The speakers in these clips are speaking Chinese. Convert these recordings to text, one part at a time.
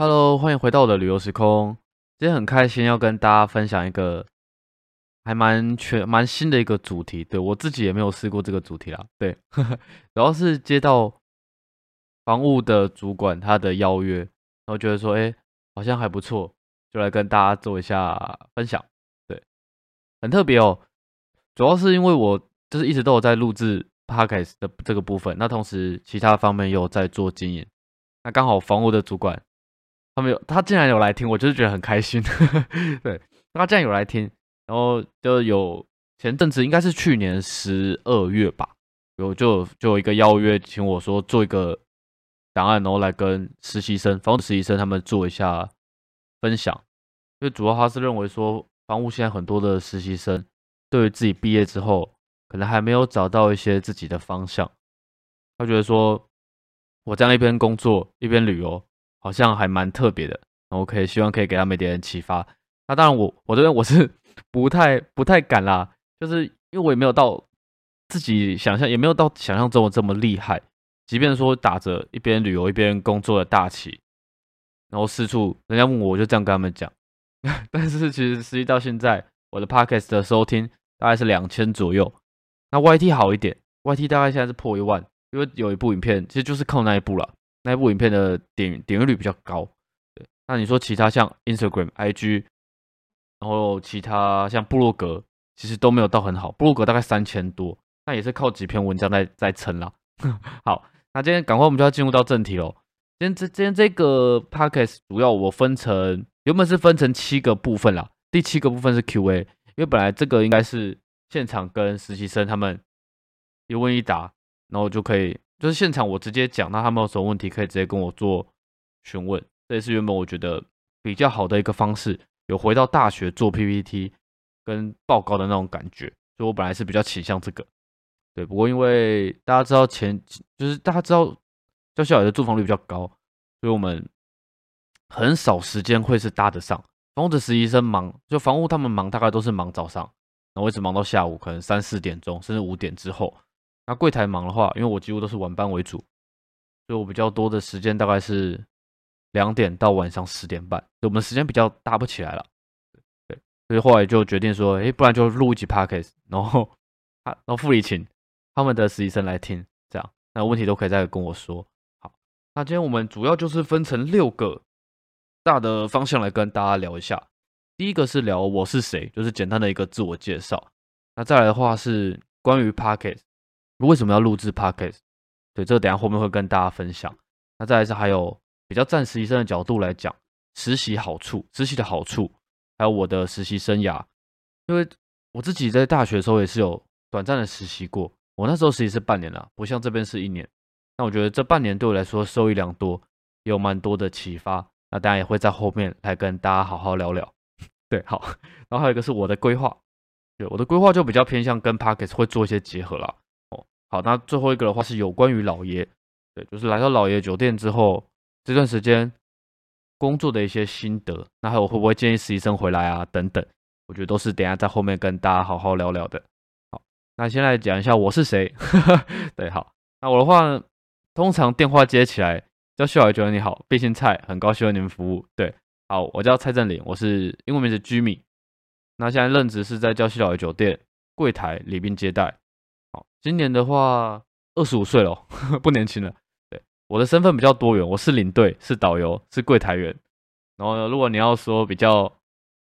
Hello，欢迎回到我的旅游时空。今天很开心要跟大家分享一个还蛮全蛮新的一个主题。对我自己也没有试过这个主题啦。对，主要是接到房屋的主管他的邀约，然后觉得说，哎，好像还不错，就来跟大家做一下分享。对，很特别哦。主要是因为我就是一直都有在录制 podcast 的这个部分，那同时其他方面又在做经营。那刚好房屋的主管。他们有，他竟然有来听，我就是觉得很开心。对，他竟然有来听，然后就有前阵子应该是去年十二月吧，有就就有一个邀约，请我说做一个档案，然后来跟实习生、房屋实习生他们做一下分享。因为主要他是认为说，房屋现在很多的实习生对于自己毕业之后，可能还没有找到一些自己的方向。他觉得说，我这样一边工作一边旅游。好像还蛮特别的，OK，希望可以给他们一点启发。那当然，我我这边我是 不太不太敢啦，就是因为我也没有到自己想象，也没有到想象中的这么厉害。即便说打着一边旅游一边工作的大旗，然后四处人家问我，我就这样跟他们讲。但是其实实际到现在，我的 Podcast 的收听大概是两千左右。那 YT 好一点，YT 大概现在是破一万，因为有一部影片其实就是靠那一部了。那部影片的点点阅率比较高，对。那你说其他像 Instagram、IG，然后其他像部落格，其实都没有到很好。部落格大概三千多，那也是靠几篇文章在在撑啦。好，那今天赶快我们就要进入到正题喽。今天这今天这个 podcast 主要我分成原本是分成七个部分啦，第七个部分是 Q&A，因为本来这个应该是现场跟实习生他们一问一答，然后就可以。就是现场我直接讲，那他们有什么问题可以直接跟我做询问，这也是原本我觉得比较好的一个方式，有回到大学做 PPT 跟报告的那种感觉，所以我本来是比较倾向这个。对，不过因为大家知道前就是大家知道教校的住房率比较高，所以我们很少时间会是搭得上。房屋的实习生忙，就房屋他们忙大概都是忙早上，然后一直忙到下午，可能三四点钟甚至五点之后。那柜台忙的话，因为我几乎都是晚班为主，所以我比较多的时间大概是两点到晚上十点半，我们时间比较搭不起来了。对，所以后来就决定说，哎，不然就录一集 podcast，然后啊，然后付礼请他们的实习生来听，这样那问题都可以再跟我说。好，那今天我们主要就是分成六个大的方向来跟大家聊一下。第一个是聊我是谁，就是简单的一个自我介绍。那再来的话是关于 podcast。为什么要录制 podcast？对，这个等下后面会跟大家分享。那再来是还有比较站实习生的角度来讲，实习好处、实习的好处，还有我的实习生涯。因为我自己在大学的时候也是有短暂的实习过，我那时候实习是半年了，不像这边是一年。那我觉得这半年对我来说受益良多，有蛮多的启发。那当然也会在后面来跟大家好好聊聊。对，好。然后还有一个是我的规划，对，我的规划就比较偏向跟 podcast 会做一些结合了。好，那最后一个的话是有关于老爷，对，就是来到老爷酒店之后这段时间工作的一些心得，那还有会不会建议实习生回来啊？等等，我觉得都是等下在后面跟大家好好聊聊的。好，那先来讲一下我是谁。对，好，那我的话通常电话接起来叫秀儿，觉得你好，毕姓蔡，很高兴为你们服务。对，好，我叫蔡振林，我是英文名字居米，那现在任职是在娇西老爷酒店柜台礼宾接待。好，今年的话二十五岁了，不年轻了。对，我的身份比较多元，我是领队，是导游，是柜台员。然后呢如果你要说比较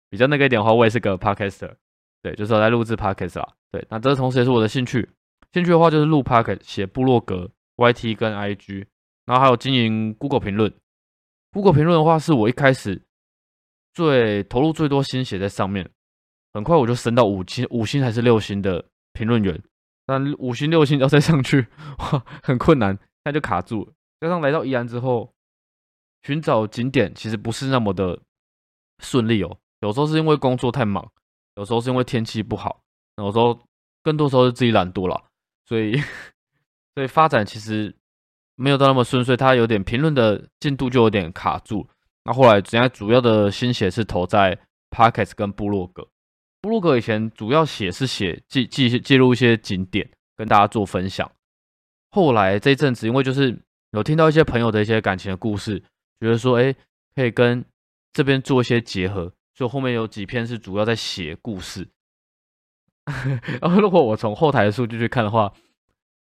比较那个一点的话，我也是个 podcaster。对，就是我在录制 podcast 啦。对，那这同时也是我的兴趣。兴趣的话就是录 podcast、写部落格、YT 跟 IG，然后还有经营 Google 评论。Google 评论的话是我一开始最投入最多心血在上面，很快我就升到五星、五星还是六星的评论员。但五星六星 要再上去，哇，很困难，那就卡住了。加上来到宜兰之后，寻找景点其实不是那么的顺利哦。有时候是因为工作太忙，有时候是因为天气不好，有时候更多时候是自己懒惰了，所以 所以发展其实没有到那么顺遂。它有点评论的进度就有点卡住。那后来人家主要的心血是投在 Pockets 跟部落格。布鲁格以前主要写是写记记记录一些景点，跟大家做分享。后来这一阵子，因为就是有听到一些朋友的一些感情的故事，觉得说，哎，可以跟这边做一些结合，所以后面有几篇是主要在写故事。然后如果我从后台的数据去看的话，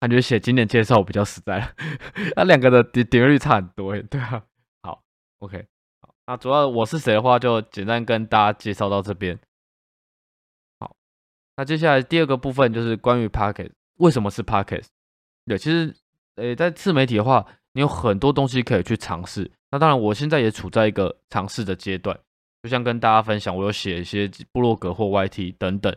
感觉写景点介绍比较实在，那两个的点点阅率差很多诶。对啊，好，OK，好，那主要我是谁的话，就简单跟大家介绍到这边。那接下来第二个部分就是关于 Pocket，为什么是 Pocket？对，其实，诶，在自媒体的话，你有很多东西可以去尝试。那当然，我现在也处在一个尝试的阶段，就像跟大家分享，我有写一些部落格或 YT 等等，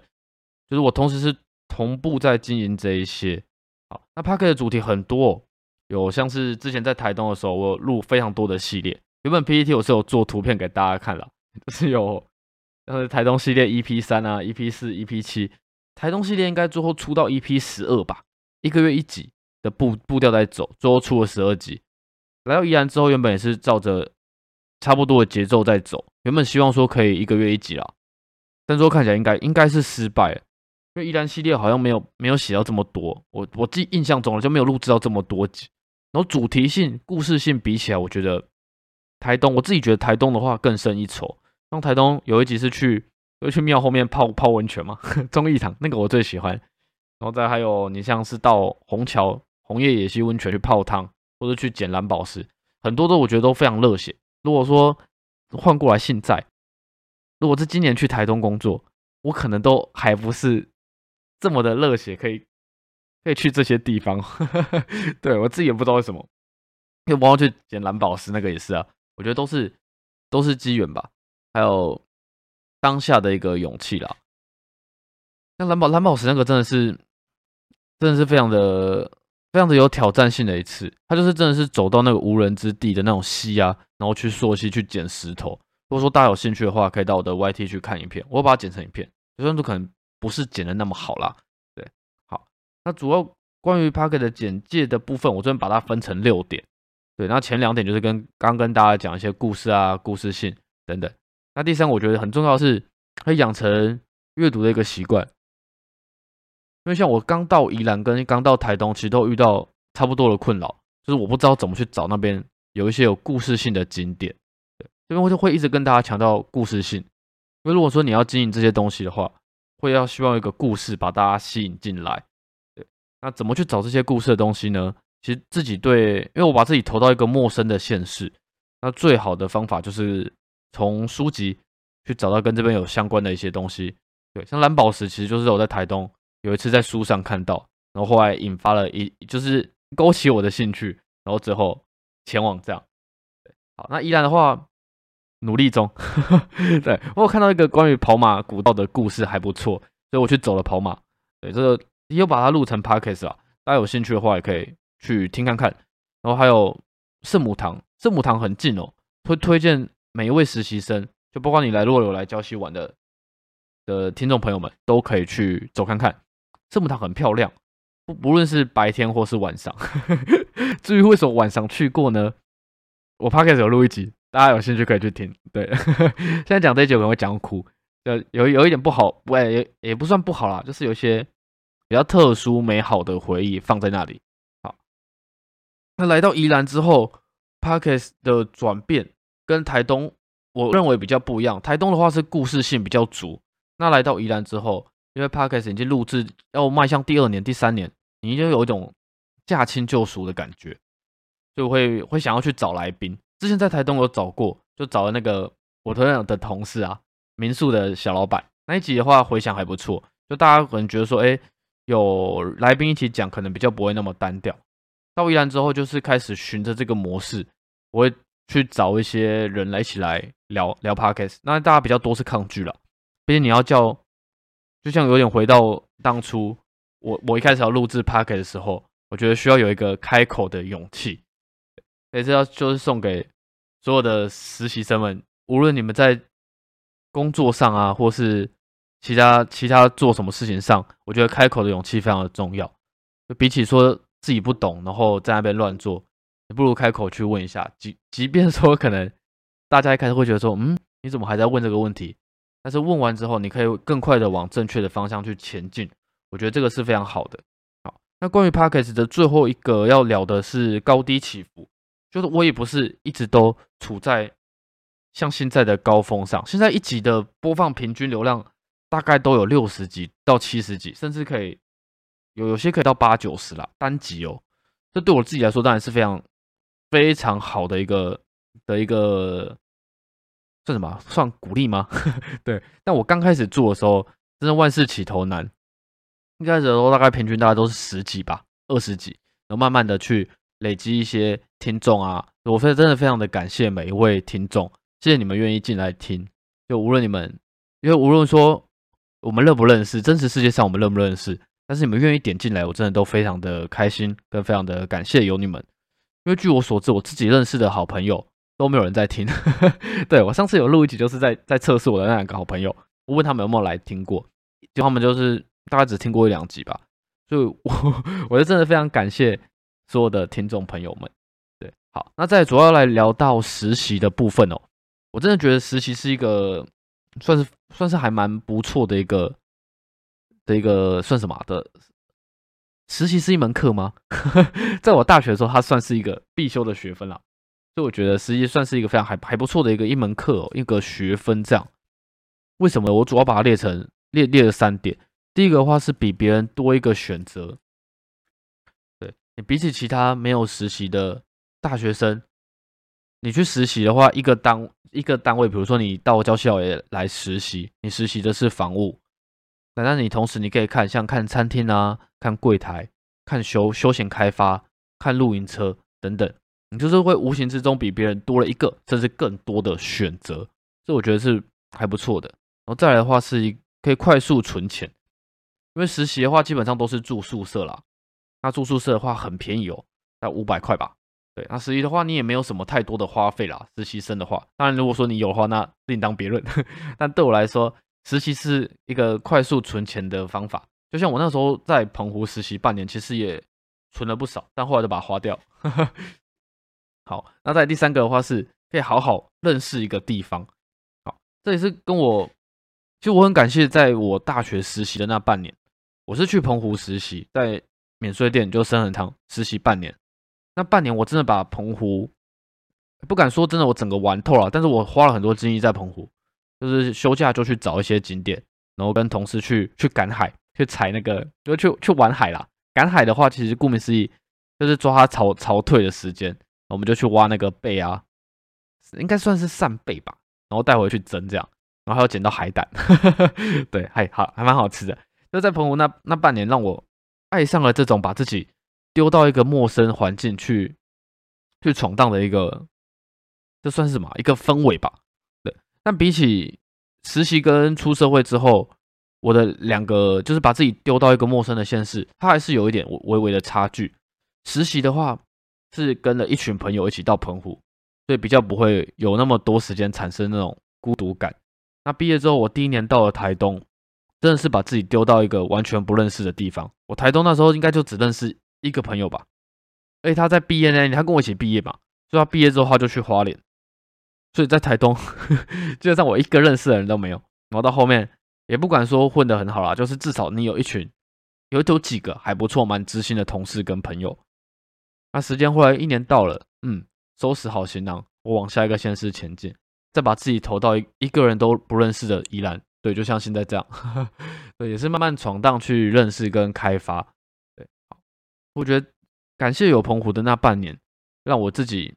就是我同时是同步在经营这一些。好，那 Pocket 的主题很多，哦有像是之前在台东的时候，我录非常多的系列。原本 PPT 我是有做图片给大家看了，就是有呃台东系列 EP 三啊、EP 四、EP 七，台东系列应该最后出到 EP 十二吧，一个月一集的步步调在走，最后出了十二集。来到宜兰之后，原本也是照着差不多的节奏在走，原本希望说可以一个月一集啦，但说看起来应该应该是失败了，因为宜兰系列好像没有没有写到这么多，我我记印象中了就没有录制到这么多集，然后主题性、故事性比起来，我觉得台东我自己觉得台东的话更胜一筹。像台东有一集是去又去庙后面泡泡温泉嘛，忠义堂那个我最喜欢，然后再还有你像是到虹桥红叶野溪温泉去泡汤。或者去捡蓝宝石，很多都我觉得都非常热血。如果说换过来现在，如果是今年去台东工作，我可能都还不是这么的热血，可以可以去这些地方。对我自己也不知道为什么，因为我要去捡蓝宝石，那个也是啊。我觉得都是都是机缘吧，还有当下的一个勇气啦。那蓝宝蓝宝石那个真的是真的是非常的。非常的有挑战性的一次，他就是真的是走到那个无人之地的那种溪啊，然后去溯溪去捡石头。如果说大家有兴趣的话，可以到我的 YT 去看影片，我把它剪成影片，虽然说可能不是剪的那么好啦。对，好，那主要关于 Pocket 的简介的部分，我这边把它分成六点。对，那前两点就是跟刚跟大家讲一些故事啊、故事性等等。那第三，我觉得很重要的是，可以养成阅读的一个习惯。因为像我刚到宜兰跟刚到台东，其实都遇到差不多的困扰，就是我不知道怎么去找那边有一些有故事性的景点。这边我就会一直跟大家强调故事性，因为如果说你要经营这些东西的话，会要希望一个故事把大家吸引进来。对，那怎么去找这些故事的东西呢？其实自己对，因为我把自己投到一个陌生的县市，那最好的方法就是从书籍去找到跟这边有相关的一些东西。对，像蓝宝石，其实就是我在台东。有一次在书上看到，然后后来引发了一，就是勾起我的兴趣，然后最后前往这样。好，那依然的话，努力中。对我有看到一个关于跑马古道的故事，还不错，所以我去走了跑马。对，这个又把它录成 podcast 啊，大家有兴趣的话也可以去听看看。然后还有圣母堂，圣母堂很近哦，会推荐每一位实习生，就包括你来如果有来礁溪玩的的听众朋友们，都可以去走看看。圣母堂很漂亮，不不论是白天或是晚上。至于为什么晚上去过呢？我 p o d c 有录一集，大家有兴趣可以去听。对，现在讲这一集可能会讲哭，呃，有有一点不好，不也也不算不好啦，就是有一些比较特殊美好的回忆放在那里。好，那来到宜兰之后 p o d c 的转变跟台东我认为比较不一样。台东的话是故事性比较足，那来到宜兰之后。因为 podcast 已经录制要迈向第二年、第三年，你就有一种驾轻就熟的感觉，就会会想要去找来宾。之前在台东有找过，就找了那个我同样的同事啊，民宿的小老板那一集的话，回想还不错。就大家可能觉得说，哎，有来宾一起讲，可能比较不会那么单调。到宜兰之后，就是开始循着这个模式，我会去找一些人来一起来聊聊 podcast。那大家比较多是抗拒了，毕竟你要叫。就像有点回到当初，我我一开始要录制 p o c k e t 的时候，我觉得需要有一个开口的勇气。也是要就是送给所有的实习生们，无论你们在工作上啊，或是其他其他做什么事情上，我觉得开口的勇气非常的重要。就比起说自己不懂，然后在那边乱做，你不如开口去问一下。即即便说可能大家一开始会觉得说，嗯，你怎么还在问这个问题？但是问完之后，你可以更快的往正确的方向去前进，我觉得这个是非常好的。好，那关于 p a c k a g e 的最后一个要聊的是高低起伏，就是我也不是一直都处在像现在的高峰上，现在一集的播放平均流量大概都有六十集到七十集，甚至可以有有些可以到八九十啦，单集哦。这对我自己来说当然是非常非常好的一个的一个算什么？算鼓励吗？对。但我刚开始做的时候，真的万事起头难。一开始的时候大概平均大概都是十几吧，二十几，然后慢慢的去累积一些听众啊。我非真的非常的感谢每一位听众，谢谢你们愿意进来听。就无论你们，因为无论说我们认不认识，真实世界上我们认不认识，但是你们愿意点进来，我真的都非常的开心，跟非常的感谢有你们。因为据我所知，我自己认识的好朋友都没有人在听。对我上次有录一集，就是在在测试我的那两个好朋友，我问他们有没有来听过，就他们就是大概只听过一两集吧。所以，我 我就真的非常感谢所有的听众朋友们。对，好，那再主要来聊到实习的部分哦。我真的觉得实习是一个算是算是还蛮不错的一个的一个算什么的。实习是一门课吗？在我大学的时候，它算是一个必修的学分啦。所以我觉得实习算是一个非常还还不错的一个一门课，一个学分这样。为什么？我主要把它列成列列了三点。第一个的话是比别人多一个选择。对你比起其他没有实习的大学生，你去实习的话，一个单一个单位，比如说你到教校也来实习，你实习的是房务。那那你同时你可以看像看餐厅啊，看柜台，看休休闲开发，看露营车等等，你就是会无形之中比别人多了一个甚至更多的选择，这我觉得是还不错的。然后再来的话是一可以快速存钱，因为实习的话基本上都是住宿舍啦，那住宿舍的话很便宜哦，在五百块吧。对，那实习的话你也没有什么太多的花费啦。实习生的话，当然如果说你有的话，那另当别论。但对我来说，实习是一个快速存钱的方法，就像我那时候在澎湖实习半年，其实也存了不少，但后来就把它花掉。好，那在第三个的话是可以好好认识一个地方。好，这也是跟我，其实我很感谢，在我大学实习的那半年，我是去澎湖实习，在免税店就生恒汤实习半年。那半年我真的把澎湖不敢说真的我整个玩透了，但是我花了很多精力在澎湖。就是休假就去找一些景点，然后跟同事去去赶海，去采那个，就去去玩海啦。赶海的话，其实顾名思义，就是抓它潮潮退的时间，我们就去挖那个贝啊，应该算是扇贝吧，然后带回去蒸这样，然后还要捡到海胆，对，还好还蛮好吃的。就在澎湖那那半年，让我爱上了这种把自己丢到一个陌生环境去去闯荡的一个，这算是什么？一个氛围吧。但比起实习跟出社会之后，我的两个就是把自己丢到一个陌生的现实，它还是有一点微微的差距。实习的话是跟了一群朋友一起到澎湖，所以比较不会有那么多时间产生那种孤独感。那毕业之后，我第一年到了台东，真的是把自己丢到一个完全不认识的地方。我台东那时候应该就只认识一个朋友吧，而且他在毕业那年，他跟我一起毕业嘛，所以他毕业之后他就去花莲。所以在台东，基本上我一个认识的人都没有。然后到后面，也不管说混得很好啦，就是至少你有一群，有有几个还不错、蛮知心的同事跟朋友。那时间后来一年到了，嗯，收拾好行囊，我往下一个县市前进，再把自己投到一一个人都不认识的宜兰。对，就像现在这样，对，也是慢慢闯荡去认识跟开发。对，好，我觉得感谢有澎湖的那半年，让我自己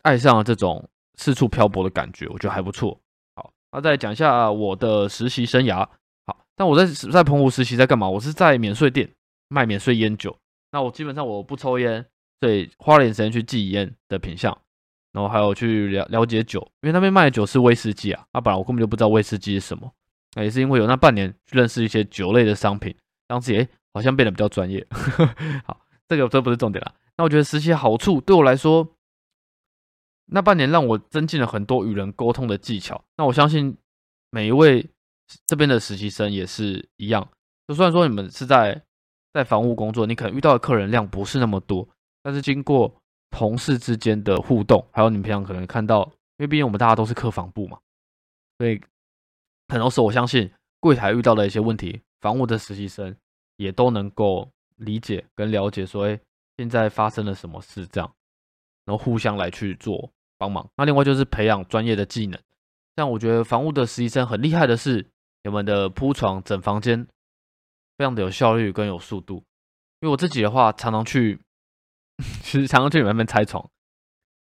爱上了这种。四处漂泊的感觉，我觉得还不错。好，那再讲一下我的实习生涯。好，但我在在澎湖实习在干嘛？我是在免税店卖免税烟酒。那我基本上我不抽烟，所以花了点时间去记烟的品相，然后还有去了了解酒，因为那边卖的酒是威士忌啊。那本来我根本就不知道威士忌是什么，那也是因为有那半年去认识一些酒类的商品，当时也好像变得比较专业。好，这个这不是重点了。那我觉得实习好处对我来说。那半年让我增进了很多与人沟通的技巧。那我相信每一位这边的实习生也是一样。就算说你们是在在房屋工作，你可能遇到的客人量不是那么多，但是经过同事之间的互动，还有你们平常可能看到，因为毕竟我们大家都是客房部嘛，所以很多时候我相信柜台遇到的一些问题，房屋的实习生也都能够理解跟了解，说哎现在发生了什么事这样，然后互相来去做。帮忙。那另外就是培养专业的技能，像我觉得房屋的实习生很厉害的是，你们的铺床整房间非常的有效率跟有速度。因为我自己的话，常常去，其实常常去你们那边拆床，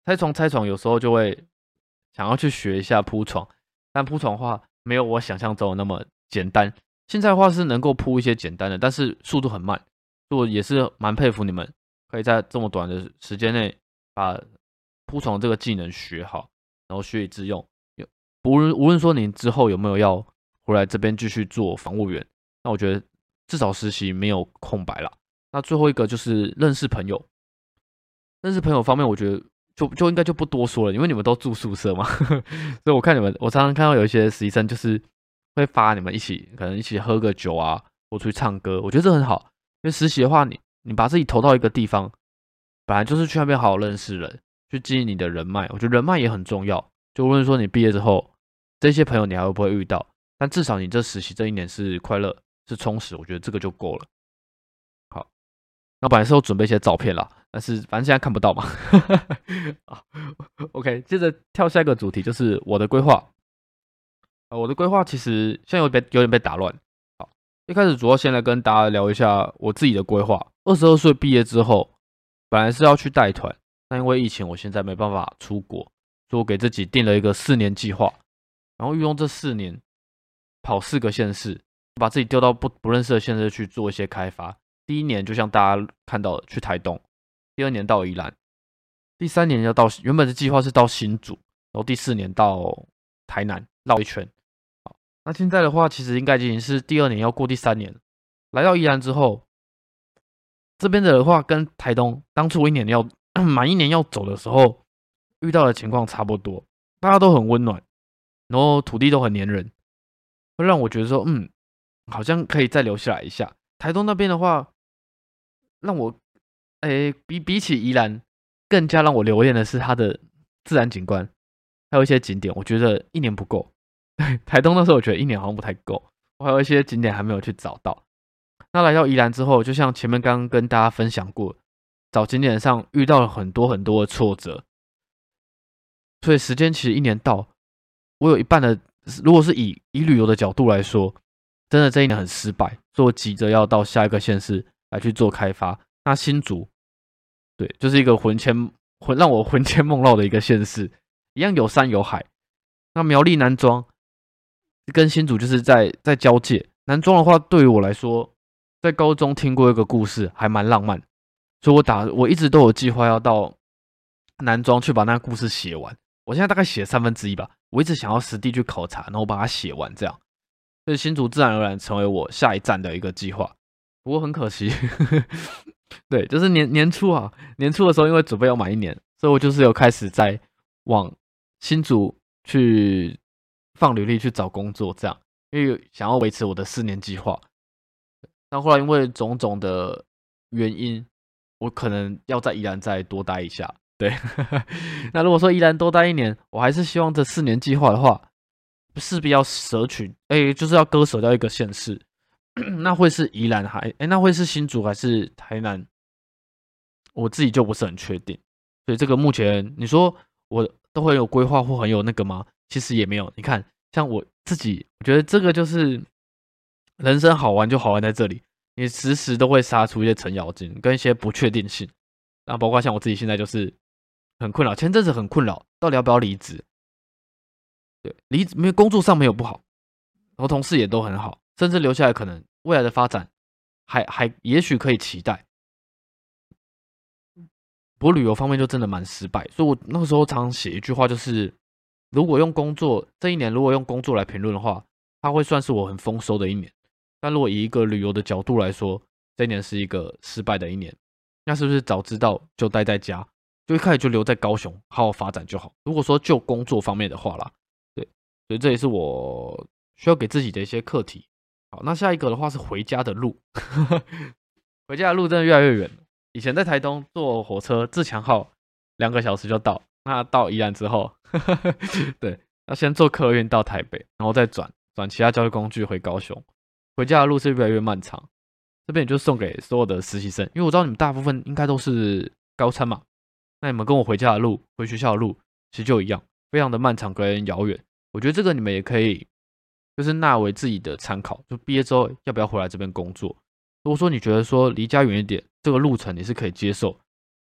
拆床拆床，有时候就会想要去学一下铺床，但铺床的话没有我想象中的那么简单。现在的话是能够铺一些简单的，但是速度很慢，我也是蛮佩服你们，可以在这么短的时间内把铺床这个技能学好，然后学以致用。无论无论说你之后有没有要回来这边继续做防务员，那我觉得至少实习没有空白了。那最后一个就是认识朋友，认识朋友方面，我觉得就就应该就不多说了，因为你们都住宿舍嘛，所以我看你们，我常常看到有一些实习生就是。会发你们一起，可能一起喝个酒啊，或出去唱歌，我觉得这很好。因为实习的话，你你把自己投到一个地方，本来就是去那边好好认识人，去经营你的人脉。我觉得人脉也很重要。就无论说你毕业之后，这些朋友你还会不会遇到，但至少你这实习这一年是快乐、是充实，我觉得这个就够了。好，那本来是有准备一些照片啦，但是反正现在看不到嘛。好，OK，接着跳下一个主题，就是我的规划。呃，我的规划其实现在有点有点被打乱。好，一开始主要先来跟大家聊一下我自己的规划。二十二岁毕业之后，本来是要去带团，但因为疫情，我现在没办法出国，所以我给自己定了一个四年计划，然后运用这四年跑四个县市，把自己丢到不不认识的县市去做一些开发。第一年就像大家看到的去台东，第二年到宜兰，第三年要到原本的计划是到新竹，然后第四年到台南绕一圈。好那现在的话，其实应该已经是第二年要过第三年来到宜兰之后，这边的话跟台东当初一年要 满一年要走的时候遇到的情况差不多，大家都很温暖，然后土地都很黏人，会让我觉得说，嗯，好像可以再留下来一下。台东那边的话，让我，哎，比比起宜兰更加让我留恋的是它的自然景观，还有一些景点，我觉得一年不够。台东那时候我觉得一年好像不太够，我还有一些景点还没有去找到。那来到宜兰之后，就像前面刚刚跟大家分享过，找景点上遇到了很多很多的挫折，所以时间其实一年到，我有一半的，如果是以以旅游的角度来说，真的这一年很失败，所以我急着要到下一个县市来去做开发。那新竹，对，就是一个魂牵魂让我魂牵梦绕的一个县市，一样有山有海。那苗栗南庄。跟新竹就是在在交界，南庄的话，对于我来说，在高中听过一个故事，还蛮浪漫，所以我打我一直都有计划要到南庄去把那个故事写完。我现在大概写三分之一吧，我一直想要实地去考察，然后把它写完，这样，所以新竹自然而然成为我下一站的一个计划。不过很可惜，对，就是年年初啊，年初的时候，因为准备要满一年，所以我就是有开始在往新竹去。放履历去找工作，这样，因为想要维持我的四年计划。但后来因为种种的原因，我可能要在宜兰再多待一下。对，那如果说宜兰多待一年，我还是希望这四年计划的话，势必要舍取，哎，就是要割舍掉一个县市。那会是宜兰还，哎，那会是新竹还是台南？我自己就不是很确定。所以这个目前你说我都会有规划或很有那个吗？其实也没有，你看，像我自己，我觉得这个就是人生好玩就好玩在这里，你时时都会杀出一些程咬金跟一些不确定性，那包括像我自己现在就是很困扰，前阵子很困扰，到底要不要离职？对，离职没有工作上没有不好，然后同事也都很好，甚至留下来可能未来的发展还还也许可以期待。不过旅游方面就真的蛮失败，所以我那个时候常常写一句话就是。如果用工作这一年，如果用工作来评论的话，它会算是我很丰收的一年。但如果以一个旅游的角度来说，这一年是一个失败的一年。那是不是早知道就待在家，就一开始就留在高雄好好发展就好？如果说就工作方面的话啦，对，所以这也是我需要给自己的一些课题。好，那下一个的话是回家的路，回家的路真的越来越远。以前在台东坐火车自强号两个小时就到，那到宜兰之后。对，要先坐客运到台北，然后再转转其他交通工具回高雄。回家的路是越来越漫长。这边也就送给所有的实习生，因为我知道你们大部分应该都是高参嘛。那你们跟我回家的路、回学校的路其实就一样，非常的漫长跟遥远。我觉得这个你们也可以，就是纳为自己的参考。就毕业之后要不要回来这边工作？如果说你觉得说离家远一点，这个路程你是可以接受，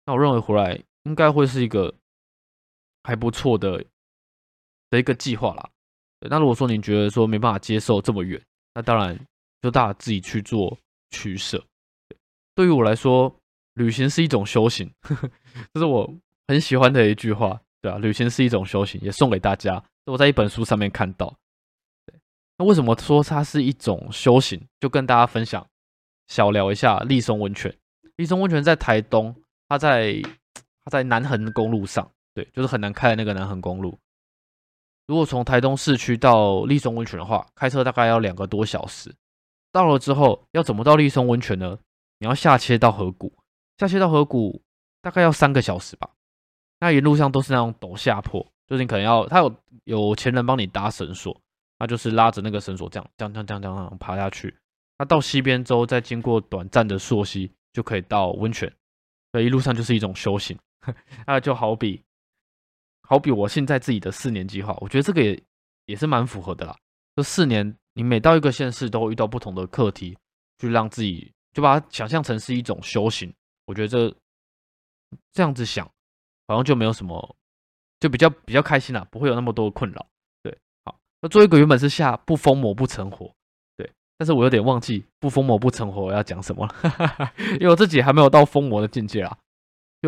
那我认为回来应该会是一个还不错的的一个计划啦。那如果说你觉得说没办法接受这么远，那当然就大家自己去做取舍。对于我来说，旅行是一种修行，这是我很喜欢的一句话，对啊，旅行是一种修行，也送给大家。我在一本书上面看到，对，那为什么说它是一种修行？就跟大家分享，小聊一下立松温泉。立松温泉在台东，它在它在南横公路上，对，就是很难开的那个南横公路。如果从台东市区到立松温泉的话，开车大概要两个多小时。到了之后，要怎么到立松温泉呢？你要下切到河谷，下切到河谷大概要三个小时吧。那一路上都是那种陡下坡，就是你可能要他有有钱人帮你搭绳索，那就是拉着那个绳索这样这样这样这样爬下去。那到西边之后，再经过短暂的溯溪，就可以到温泉。所以一路上就是一种修行。那就好比好比我现在自己的四年计划，我觉得这个也也是蛮符合的啦。这四年，你每到一个县市都会遇到不同的课题，去让自己。就把它想象成是一种修行，我觉得这这样子想，好像就没有什么，就比较比较开心啦，不会有那么多的困扰。对，好，那做一个原本是下不疯魔不成活，对，但是我有点忘记不疯魔不成活要讲什么了，因为我自己还没有到疯魔的境界啊，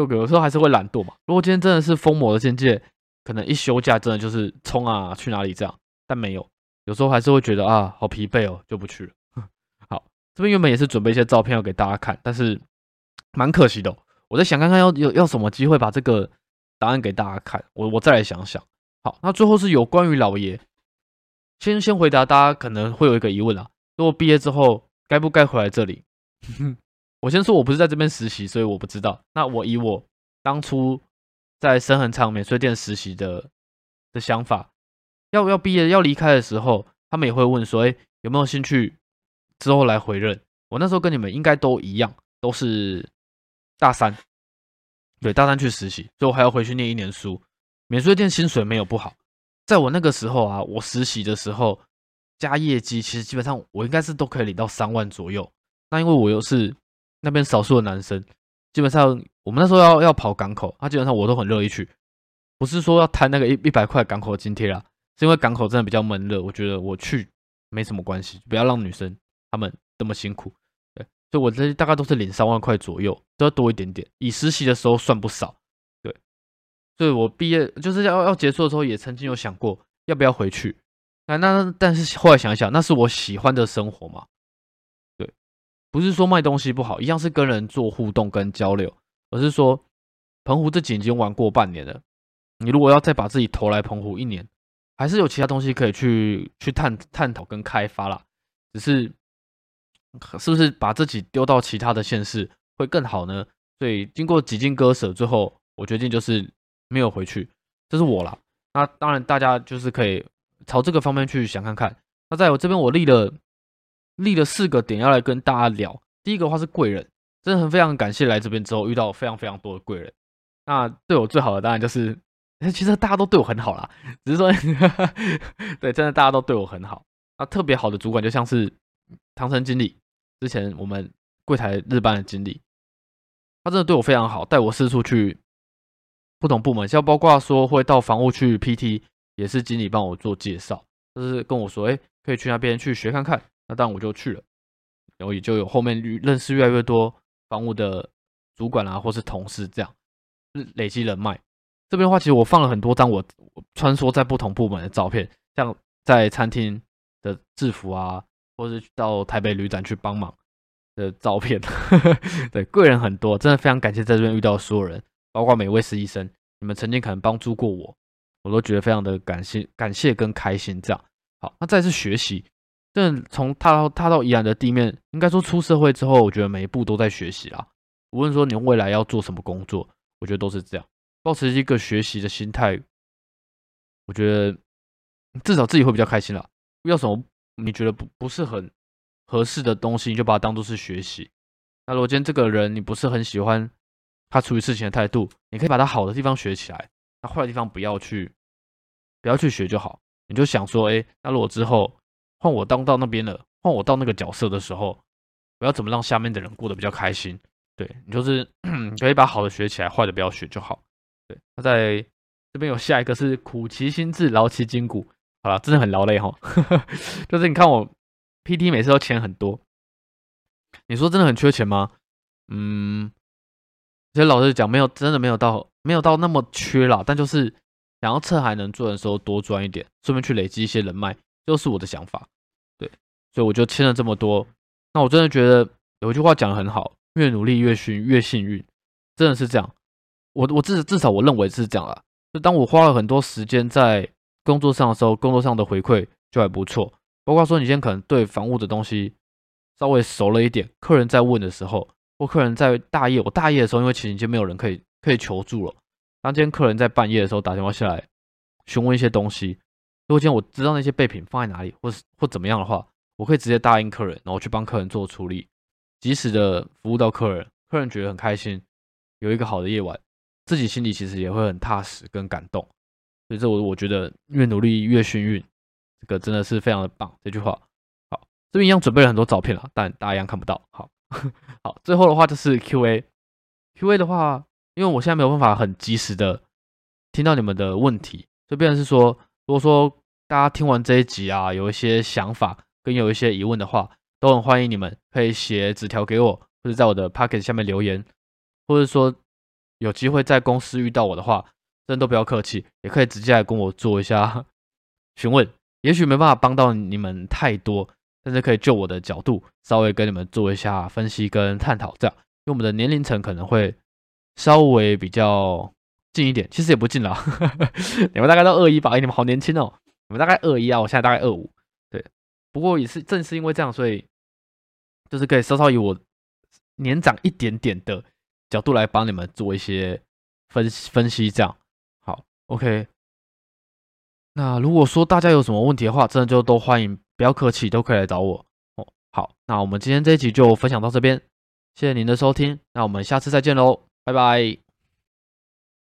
就有时候还是会懒惰嘛。如果今天真的是疯魔的境界，可能一休假真的就是冲啊去哪里这样，但没有，有时候还是会觉得啊好疲惫哦，就不去了。好这边原本也是准备一些照片要给大家看，但是蛮可惜的。我在想看看要有要什么机会把这个答案给大家看，我我再来想想。好，那最后是有关于老爷，先先回答大家可能会有一个疑问啊，如果毕业之后该不该回来这里？我先说我不是在这边实习，所以我不知道。那我以我当初在深恒昌免税店实习的的想法，要要毕业要离开的时候，他们也会问说，哎，有没有兴趣？之后来回任，我那时候跟你们应该都一样，都是大三，对，大三去实习，最后还要回去念一年书。免税店薪水没有不好，在我那个时候啊，我实习的时候加业绩，其实基本上我应该是都可以领到三万左右。那因为我又是那边少数的男生，基本上我们那时候要要跑港口，那基本上我都很乐意去，不是说要贪那个一一百块港口津贴啦，是因为港口真的比较闷热，我觉得我去没什么关系，不要让女生。他们这么辛苦，对，所以我这大概都是领三万块左右，都要多一点点。以实习的时候算不少，对。所以我毕业就是要要结束的时候，也曾经有想过要不要回去。那那但是后来想一想，那是我喜欢的生活嘛？不是说卖东西不好，一样是跟人做互动跟交流，而是说澎湖这几已经玩过半年了，你如果要再把自己投来澎湖一年，还是有其他东西可以去去探探讨跟开发啦，只是。是不是把自己丢到其他的县市会更好呢？所以经过几经割舍，最后我决定就是没有回去，这是我啦。那当然大家就是可以朝这个方面去想看看。那在我这边我立了立了四个点要来跟大家聊。第一个话是贵人，真的很非常感谢来这边之后遇到非常非常多的贵人。那对我最好的当然就是，其实大家都对我很好啦，只是说 对，真的大家都对我很好。那特别好的主管就像是唐城经理。之前我们柜台日班的经理，他真的对我非常好，带我四处去不同部门，像包括说会到房屋去 PT，也是经理帮我做介绍，就是跟我说，哎，可以去那边去学看看。那当然我就去了，然后也就有后面认识越来越多房屋的主管啊，或是同事这样，累积人脉。这边的话，其实我放了很多张我穿梭在不同部门的照片，像在餐厅的制服啊。或是到台北旅展去帮忙的照片，对贵人很多，真的非常感谢在这边遇到所有人，包括每位实习生，你们曾经可能帮助过我，我都觉得非常的感谢、感谢跟开心。这样好，那再次学习，真的从踏到踏到宜兰的地面，应该说出社会之后，我觉得每一步都在学习啦。无论说你未来要做什么工作，我觉得都是这样，保持一个学习的心态，我觉得至少自己会比较开心啦。遇到什么？你觉得不不是很合适的东西，你就把它当做是学习。那如果今天这个人你不是很喜欢他处理事情的态度，你可以把他好的地方学起来，那坏的地方不要去，不要去学就好。你就想说，哎，那如果之后换我当到那边了，换我到那个角色的时候，我要怎么让下面的人过得比较开心？对你就是 可以把好的学起来，坏的不要学就好。对，那在这边有下一个是苦其心志，劳其筋骨。好了，真的很劳累哈。就是你看我 PT 每次都钱很多，你说真的很缺钱吗？嗯，其实老实讲，没有真的没有到没有到那么缺啦，但就是想要趁还能做的时候多赚一点，顺便去累积一些人脉，就是我的想法。对，所以我就签了这么多。那我真的觉得有一句话讲的很好。越努力越幸越幸运，真的是这样。我我至至少我认为是这样啦。就当我花了很多时间在工作上的时候，工作上的回馈就还不错。包括说你今天可能对房屋的东西稍微熟了一点，客人在问的时候，或客人在大夜，我大夜的时候，因为其实已经没有人可以可以求助了。当今天客人在半夜的时候打电话下来询问一些东西，如果今天我知道那些备品放在哪里，或是或怎么样的话，我可以直接答应客人，然后去帮客人做处理。及时的服务到客人，客人觉得很开心，有一个好的夜晚，自己心里其实也会很踏实跟感动。所以这我我觉得越努力越幸运，这个真的是非常的棒。这句话好，这边一样准备了很多照片了，但大家一样看不到。好 好，最后的话就是 Q&A，Q&A 的话，因为我现在没有办法很及时的听到你们的问题，就变成是说，如果说大家听完这一集啊，有一些想法跟有一些疑问的话。都很欢迎你们，可以写纸条给我，或者在我的 p o c k e t 下面留言，或者说有机会在公司遇到我的话，真的都不要客气，也可以直接来跟我做一下 询问。也许没办法帮到你们太多，但是可以就我的角度稍微跟你们做一下分析跟探讨，这样，因为我们的年龄层可能会稍微比较近一点，其实也不近啦，你们大概都二一吧？哎，你们好年轻哦，你们大概二一啊，我现在大概二五。对不过也是正是因为这样，所以就是可以稍稍以我年长一点点的角度来帮你们做一些分析分析。这样好，OK。那如果说大家有什么问题的话，真的就都欢迎，不要客气，都可以来找我哦。好，那我们今天这一集就分享到这边，谢谢您的收听，那我们下次再见喽，拜拜。